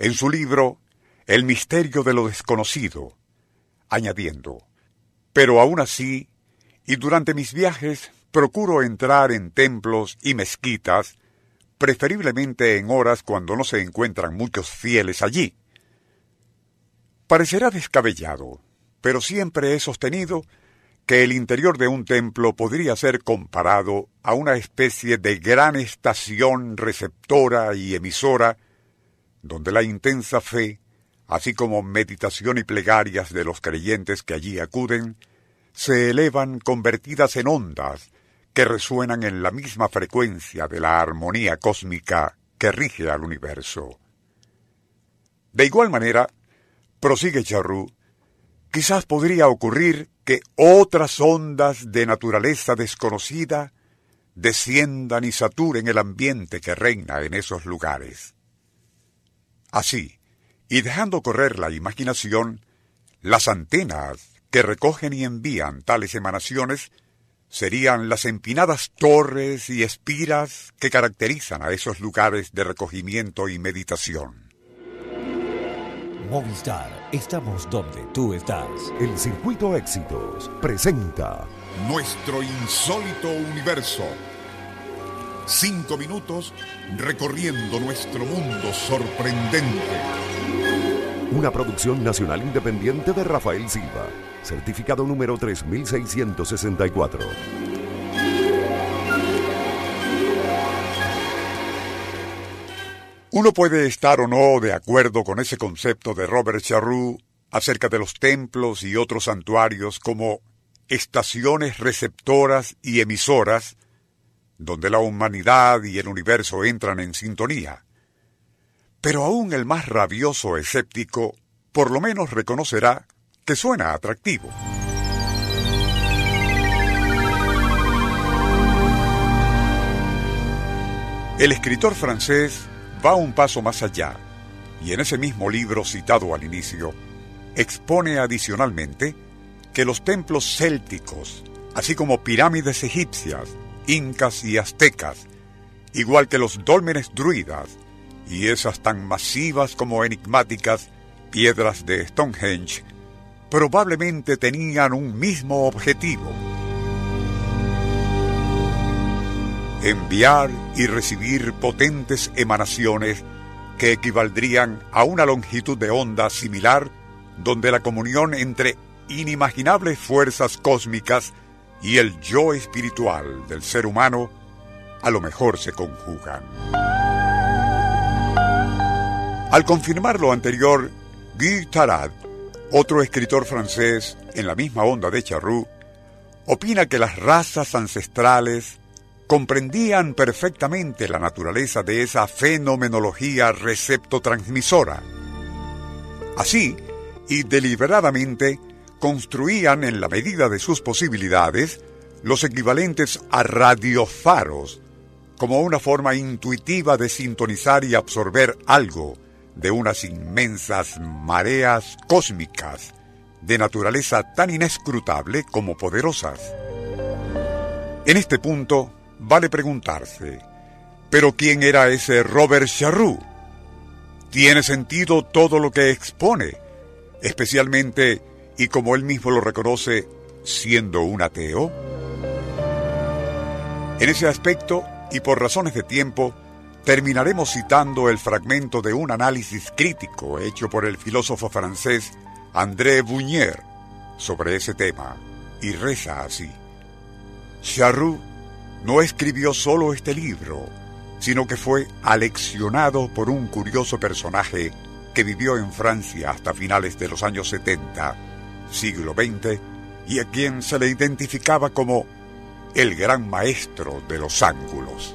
en su libro El misterio de lo desconocido, añadiendo, pero aún así, y durante mis viajes, procuro entrar en templos y mezquitas, preferiblemente en horas cuando no se encuentran muchos fieles allí. Parecerá descabellado, pero siempre he sostenido que el interior de un templo podría ser comparado a una especie de gran estación receptora y emisora donde la intensa fe, así como meditación y plegarias de los creyentes que allí acuden, se elevan convertidas en ondas que resuenan en la misma frecuencia de la armonía cósmica que rige al universo. De igual manera, prosigue Charroux, quizás podría ocurrir que otras ondas de naturaleza desconocida desciendan y saturen el ambiente que reina en esos lugares. Así, y dejando correr la imaginación, las antenas que recogen y envían tales emanaciones serían las empinadas torres y espiras que caracterizan a esos lugares de recogimiento y meditación. Movistar, estamos donde tú estás. El Circuito Éxitos presenta Nuestro insólito universo. Cinco minutos recorriendo nuestro mundo sorprendente. una producción nacional independiente de Rafael Silva, certificado número 3664. Uno puede estar o no de acuerdo con ese concepto de Robert Charroux acerca de los templos y otros santuarios como estaciones receptoras y emisoras donde la humanidad y el universo entran en sintonía. Pero aún el más rabioso escéptico por lo menos reconocerá que suena atractivo. El escritor francés va un paso más allá y en ese mismo libro citado al inicio, expone adicionalmente que los templos célticos, así como pirámides egipcias, incas y aztecas, igual que los dólmenes druidas y esas tan masivas como enigmáticas piedras de Stonehenge, probablemente tenían un mismo objetivo. Enviar y recibir potentes emanaciones que equivaldrían a una longitud de onda similar donde la comunión entre inimaginables fuerzas cósmicas y el yo espiritual del ser humano a lo mejor se conjugan. Al confirmar lo anterior, Guy Tarad, otro escritor francés en la misma onda de Charroux, opina que las razas ancestrales comprendían perfectamente la naturaleza de esa fenomenología receptotransmisora. Así, y deliberadamente, construían en la medida de sus posibilidades los equivalentes a radiofaros, como una forma intuitiva de sintonizar y absorber algo de unas inmensas mareas cósmicas de naturaleza tan inescrutable como poderosas. En este punto, vale preguntarse, ¿pero quién era ese Robert Charroux? ¿Tiene sentido todo lo que expone, especialmente, y como él mismo lo reconoce, siendo un ateo? En ese aspecto, y por razones de tiempo, terminaremos citando el fragmento de un análisis crítico hecho por el filósofo francés André Bunier sobre ese tema, y reza así. Charroux no escribió solo este libro, sino que fue aleccionado por un curioso personaje que vivió en Francia hasta finales de los años 70, siglo XX, y a quien se le identificaba como el gran maestro de los ángulos.